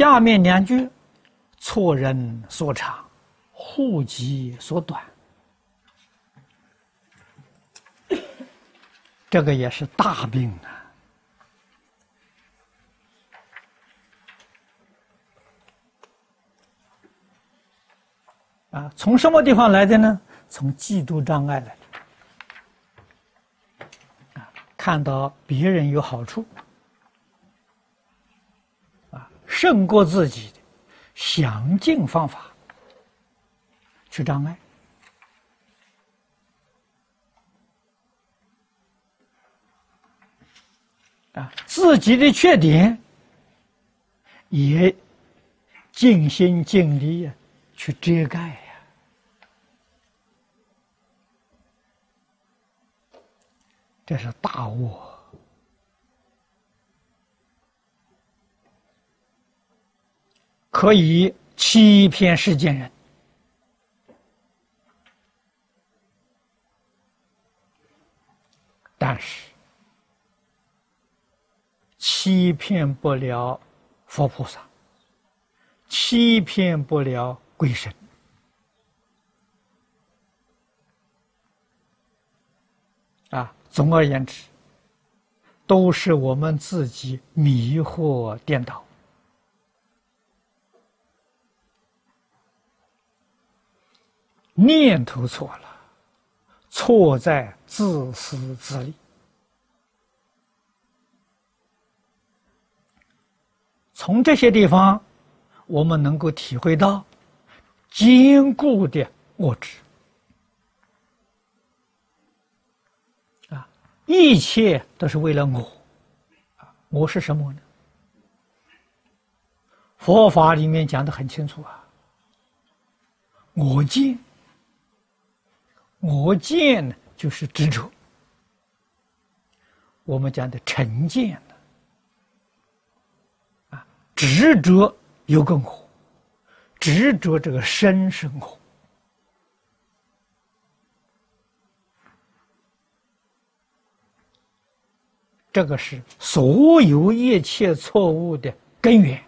下面两句，错人所长，户籍所短，这个也是大病啊！啊，从什么地方来的呢？从嫉妒障碍来的。啊，看到别人有好处。胜过自己的，想尽方法去障碍啊，自己的缺点也尽心尽力呀去遮盖呀，这是大恶。可以欺骗世间人，但是欺骗不了佛菩萨，欺骗不了鬼神。啊，总而言之，都是我们自己迷惑颠倒。念头错了，错在自私自利。从这些地方，我们能够体会到坚固的我执啊！一切都是为了我啊！我是什么呢？佛法里面讲的很清楚啊，我见。我见呢，就是执着。我们讲的成见呢，啊，执着有更火，执着这个身是我，这个是所有一切错误的根源。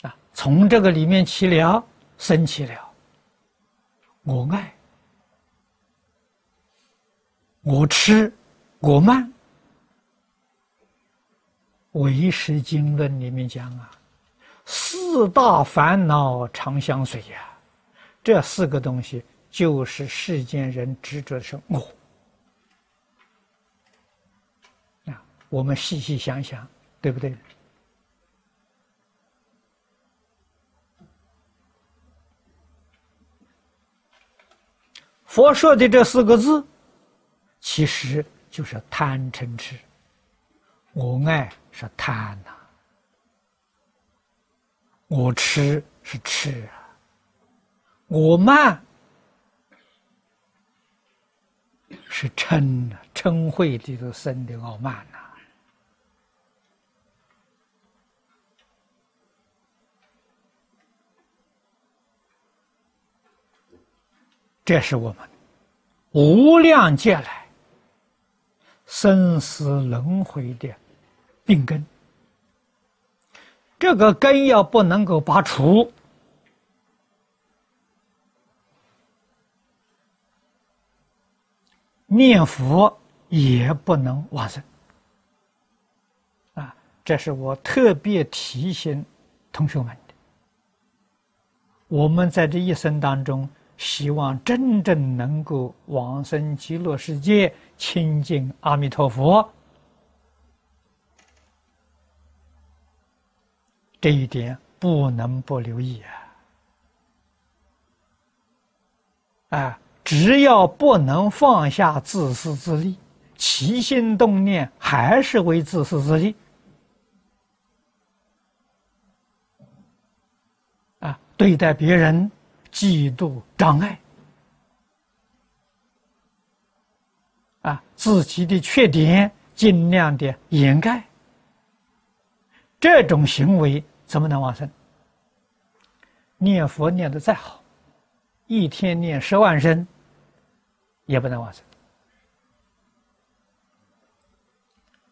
啊，从这个里面起了，生起了。我爱，我吃，我慢。唯识经论里面讲啊，四大烦恼常相随呀。这四个东西就是世间人执着的是我。啊，我们细细想想，对不对？佛说的这四个字，其实就是贪嗔痴。我爱是贪呐，我吃是吃啊，我慢是嗔呐，嗔恚的都生的傲慢呐。这是我们无量劫来生死轮回的病根。这个根要不能够拔除，念佛也不能往生。啊，这是我特别提醒同学们的。我们在这一生当中。希望真正能够往生极乐世界，亲近阿弥陀佛，这一点不能不留意啊！啊，只要不能放下自私自利，起心动念还是为自私自利，啊，对待别人。嫉妒障碍啊，自己的缺点尽量的掩盖，这种行为怎么能往生？念佛念的再好，一天念十万声，也不能往生。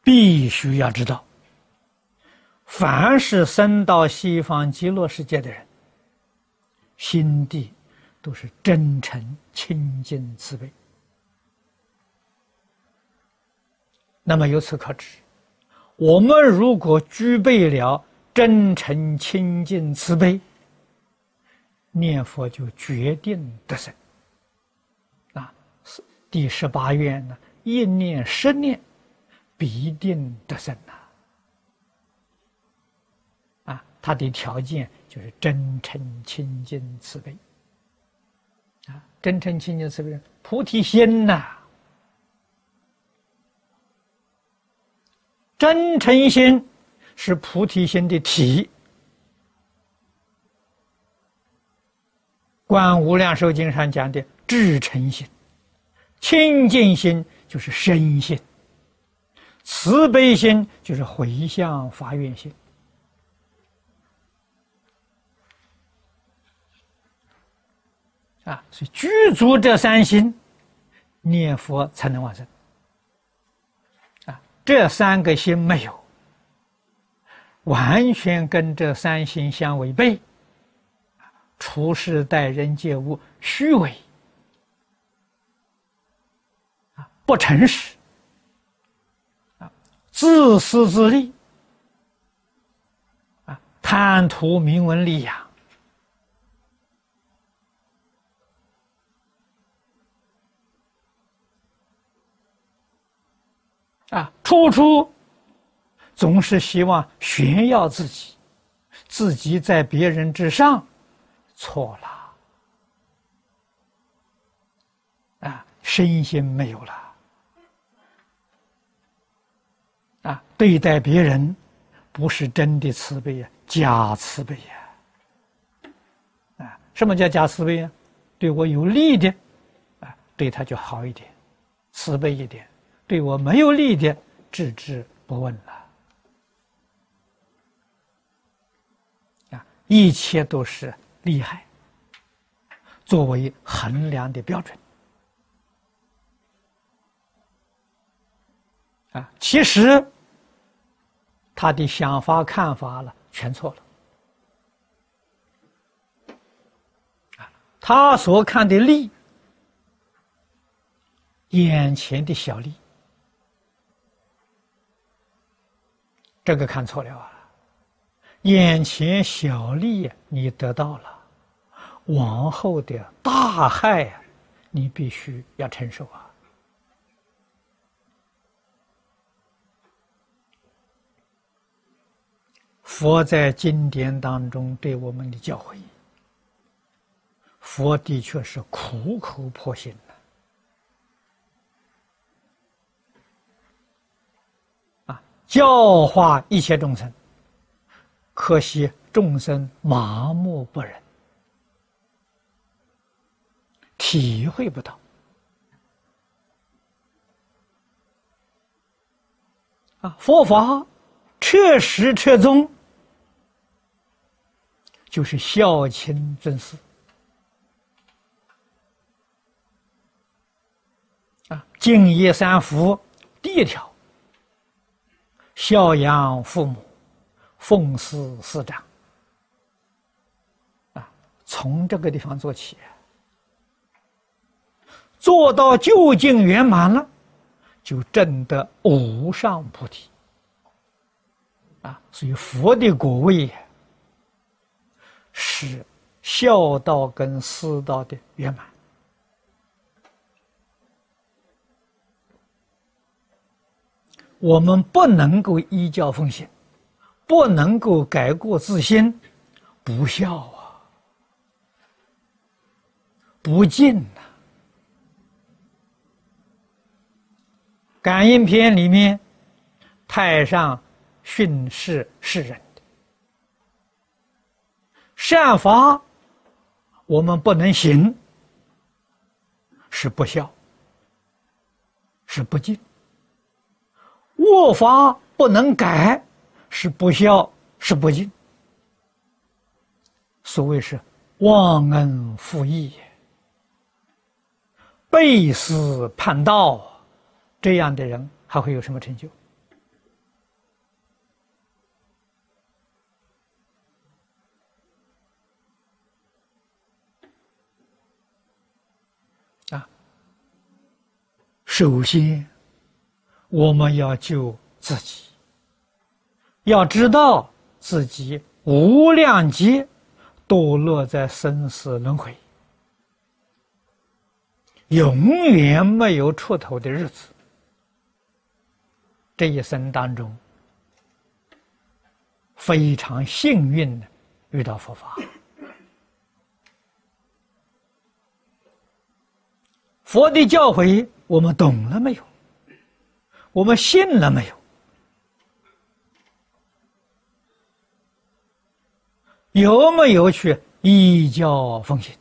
必须要知道，凡是生到西方极乐世界的人，心地都是真诚、清净、慈悲。那么由此可知，我们如果具备了真诚、清净、慈悲，念佛就决定得生。啊，第十八愿呢，一念十念，必定得生呐。啊，他的条件就是真诚、清净、慈悲。啊，真诚、清净、慈悲，菩提心呐。真诚心是菩提心的体，《观无量寿经》上讲的至诚心、清净心就是身心，慈悲心就是回向发愿心啊，所以具足这三心，念佛才能完成。这三个心没有，完全跟这三心相违背。处事待人接物虚伪，啊，不诚实，啊，自私自利，啊，贪图名闻利养。啊，处处总是希望炫耀自己，自己在别人之上，错了。啊，身心没有了。啊，对待别人不是真的慈悲呀，假慈悲呀。啊，什么叫假慈悲呀？对我有利的，啊，对他就好一点，慈悲一点。对我没有利的，置之不问了。啊，一切都是利害，作为衡量的标准。啊，其实他的想法看法了，全错了。啊，他所看的利，眼前的小利。这个看错了啊！眼前小利你得到了，往后的大害你必须要承受啊！佛在经典当中对我们的教诲，佛的确是苦口婆心。教化一切众生，可惜众生麻木不仁，体会不到啊！佛法彻实彻宗，就是孝亲尊师啊，敬业三福第一条。孝养父母，奉事师长，啊，从这个地方做起，做到究竟圆满了，就证得无上菩提。啊，所以佛的果位是孝道跟师道的圆满。我们不能够依教奉行，不能够改过自新，不孝啊，不敬呐。感应篇里面，太上训示世人的善法，我们不能行，是不孝，是不敬。卧法不能改，是不孝，是不敬。所谓是忘恩负义、背私叛道，这样的人还会有什么成就？啊，首先。我们要救自己，要知道自己无量劫堕落在生死轮回，永远没有出头的日子。这一生当中，非常幸运的遇到佛法。佛的教诲，我们懂了没有？我们信了没有？有没有去依教奉行？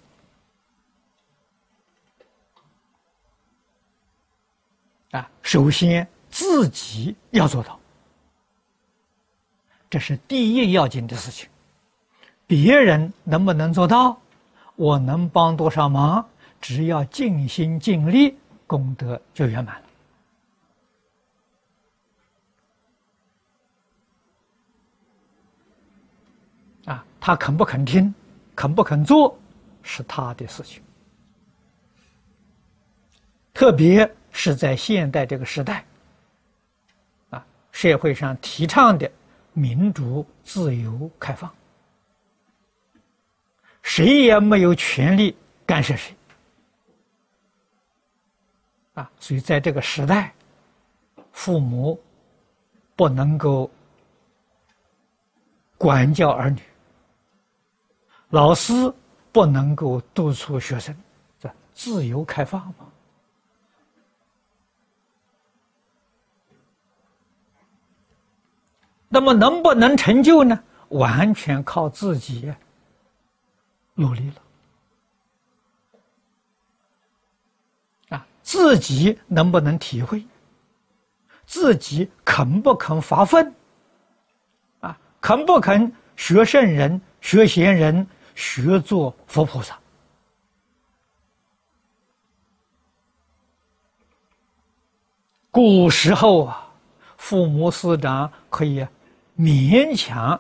啊，首先。自己要做到，这是第一要紧的事情。别人能不能做到，我能帮多少忙，只要尽心尽力，功德就圆满了。啊，他肯不肯听，肯不肯做，是他的事情。特别是在现代这个时代。啊社会上提倡的民主、自由、开放，谁也没有权利干涉谁。啊，所以在这个时代，父母不能够管教儿女，老师不能够督促学生，这自由开放嘛。那么能不能成就呢？完全靠自己努力了啊！自己能不能体会？自己肯不肯发奋？啊，肯不肯学圣人、学贤人、学做佛菩萨？古时候啊，父母师长可以。勉强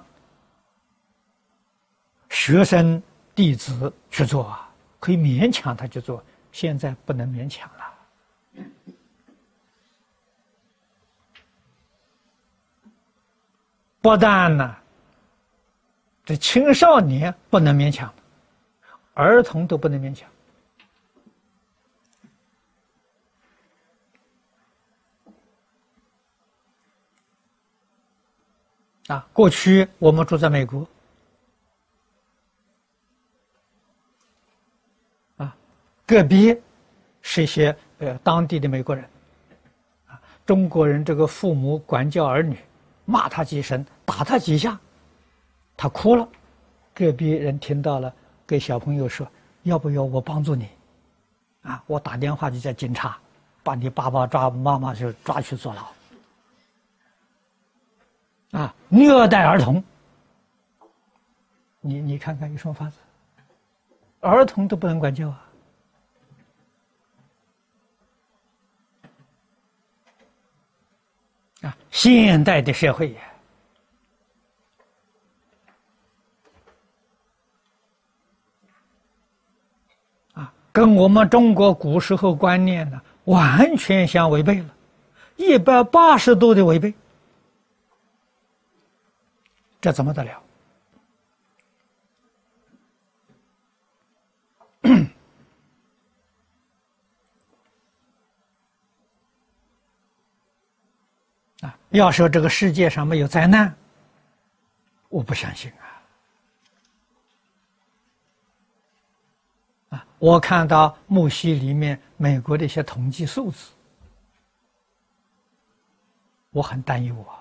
学生弟子去做啊，可以勉强他去做，现在不能勉强了。不但呢，这青少年不能勉强，儿童都不能勉强。啊，过去我们住在美国，啊，隔壁是一些呃当地的美国人，啊，中国人这个父母管教儿女，骂他几声，打他几下，他哭了，隔壁人听到了，给小朋友说，要不要我帮助你？啊，我打电话就叫警察，把你爸爸抓，妈妈就抓去坐牢。啊，虐待儿童，你你看看有什么法子？儿童都不能管教啊！啊，现代的社会呀，跟我们中国古时候观念呢完全相违背了，一百八十度的违背。这怎么得了？啊！要说这个世界上没有灾难，我不相信啊！我看到木西里面美国的一些统计数字，我很担忧啊。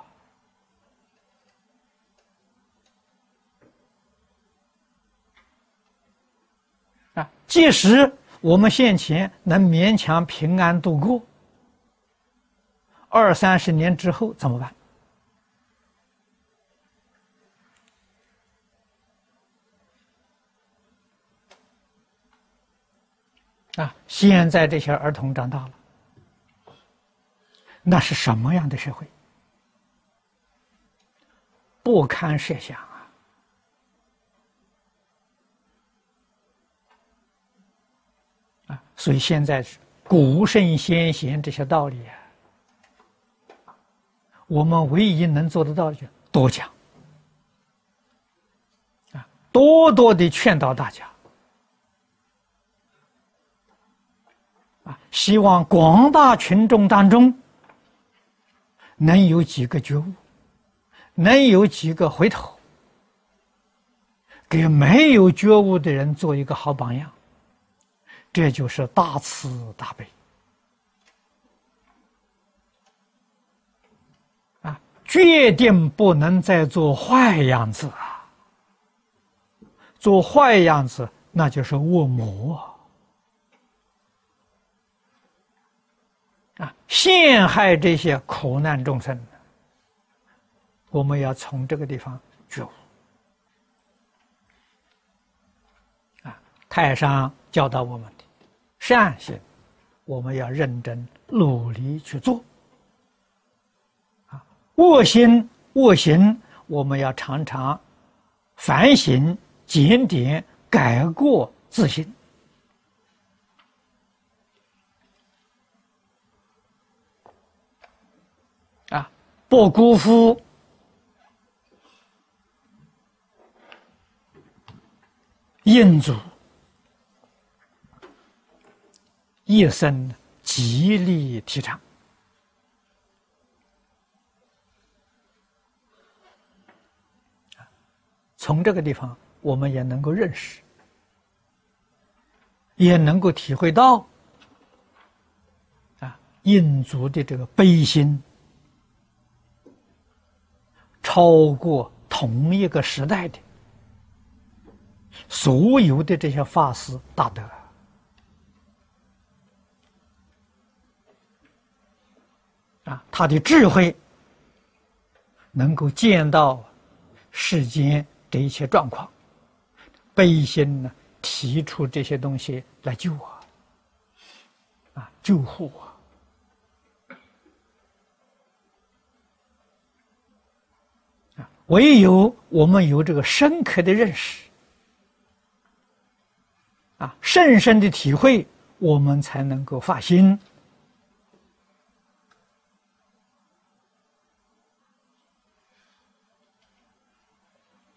啊！即使我们现前能勉强平安度过，二三十年之后怎么办？啊！现在这些儿童长大了，那是什么样的社会？不堪设想啊。所以现在是古圣先贤这些道理啊，我们唯一能做得到的就多讲啊，多多的劝导大家啊，希望广大群众当中能有几个觉悟，能有几个回头，给没有觉悟的人做一个好榜样。这就是大慈大悲啊！决定不能再做坏样子啊！做坏样子，那就是恶魔啊！陷害这些苦难众生，我们要从这个地方觉悟啊！太上教导我们。善行，我们要认真努力去做；啊，恶心恶行，我们要常常反省、检点、改过自新。啊，不辜负印祖。一生极力提倡从这个地方，我们也能够认识，也能够体会到啊，印族的这个悲心，超过同一个时代的所有的这些法师大德。啊，他的智慧能够见到世间这一切状况，悲心呢，提出这些东西来救我，啊，救护我。唯有我们有这个深刻的认识，啊，深深的体会，我们才能够发心。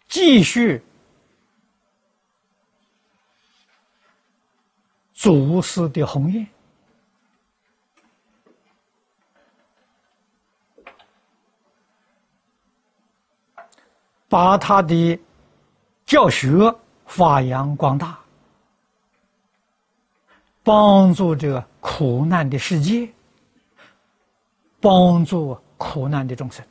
继续祖师的宏愿，把他的教学发扬光大，帮助这个苦难的世界，帮助苦难的众生。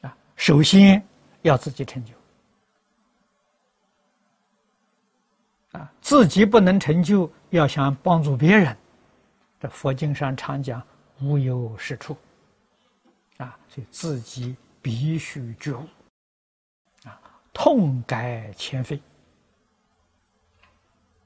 啊，首先。要自己成就啊！自己不能成就，要想帮助别人，这佛经上常讲“无有是处”，啊，所以自己必须觉悟啊，痛改前非。